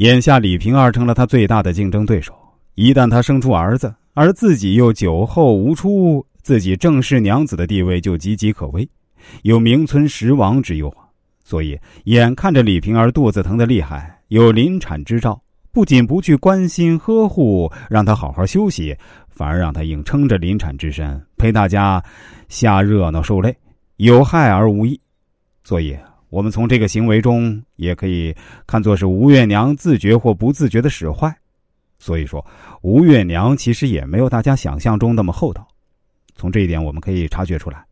眼下李瓶儿成了他最大的竞争对手。一旦他生出儿子，而自己又酒后无出，自己正室娘子的地位就岌岌可危，有名存实亡之忧啊！所以，眼看着李瓶儿肚子疼的厉害，有临产之兆，不仅不去关心呵护，让她好好休息，反而让她硬撑着临产之身陪大家瞎热闹受累，有害而无益。所以，我们从这个行为中也可以看作是吴月娘自觉或不自觉的使坏。所以说，吴月娘其实也没有大家想象中那么厚道。从这一点我们可以察觉出来。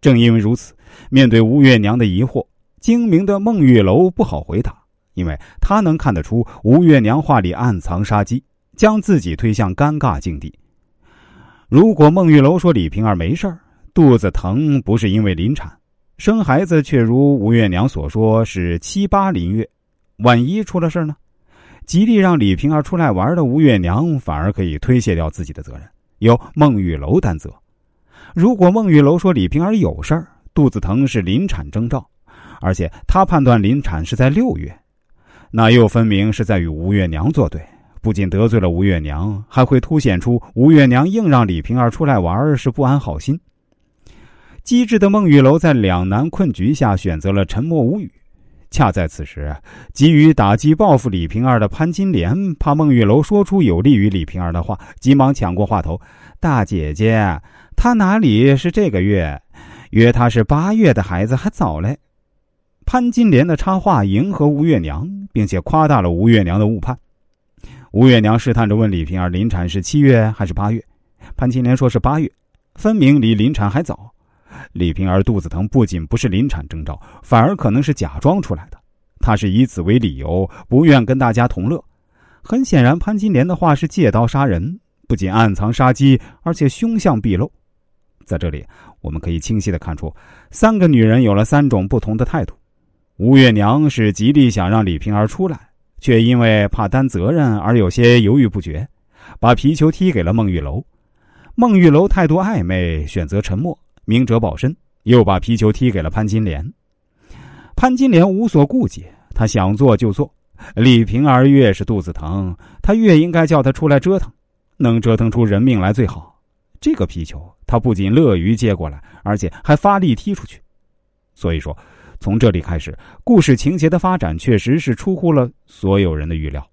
正因为如此，面对吴月娘的疑惑，精明的孟玉楼不好回答，因为他能看得出吴月娘话里暗藏杀机，将自己推向尴尬境地。如果孟玉楼说李瓶儿没事儿，肚子疼不是因为临产，生孩子却如吴月娘所说是七八临月，万一出了事呢？极力让李瓶儿出来玩的吴月娘，反而可以推卸掉自己的责任，由孟玉楼担责。如果孟玉楼说李瓶儿有事儿，肚子疼是临产征兆，而且他判断临产是在六月，那又分明是在与吴月娘作对。不仅得罪了吴月娘，还会凸显出吴月娘硬让李瓶儿出来玩是不安好心。机智的孟玉楼在两难困局下选择了沉默无语。恰在此时，急于打击报复李瓶儿的潘金莲，怕孟玉楼说出有利于李瓶儿的话，急忙抢过话头：“大姐姐，他哪里是这个月？约他是八月的孩子，还早嘞。”潘金莲的插话迎合吴月娘，并且夸大了吴月娘的误判。吴月娘试探着问李瓶儿：“临产是七月还是八月？”潘金莲说是八月，分明离临产还早。李瓶儿肚子疼不仅不是临产征兆，反而可能是假装出来的。他是以此为理由，不愿跟大家同乐。很显然，潘金莲的话是借刀杀人，不仅暗藏杀机，而且凶相毕露。在这里，我们可以清晰的看出，三个女人有了三种不同的态度。吴月娘是极力想让李瓶儿出来，却因为怕担责任而有些犹豫不决，把皮球踢给了孟玉楼。孟玉楼态度暧昧，选择沉默。明哲保身，又把皮球踢给了潘金莲。潘金莲无所顾忌，他想做就做。李瓶儿越是肚子疼，他越应该叫他出来折腾，能折腾出人命来最好。这个皮球，他不仅乐于接过来，而且还发力踢出去。所以说，从这里开始，故事情节的发展确实是出乎了所有人的预料。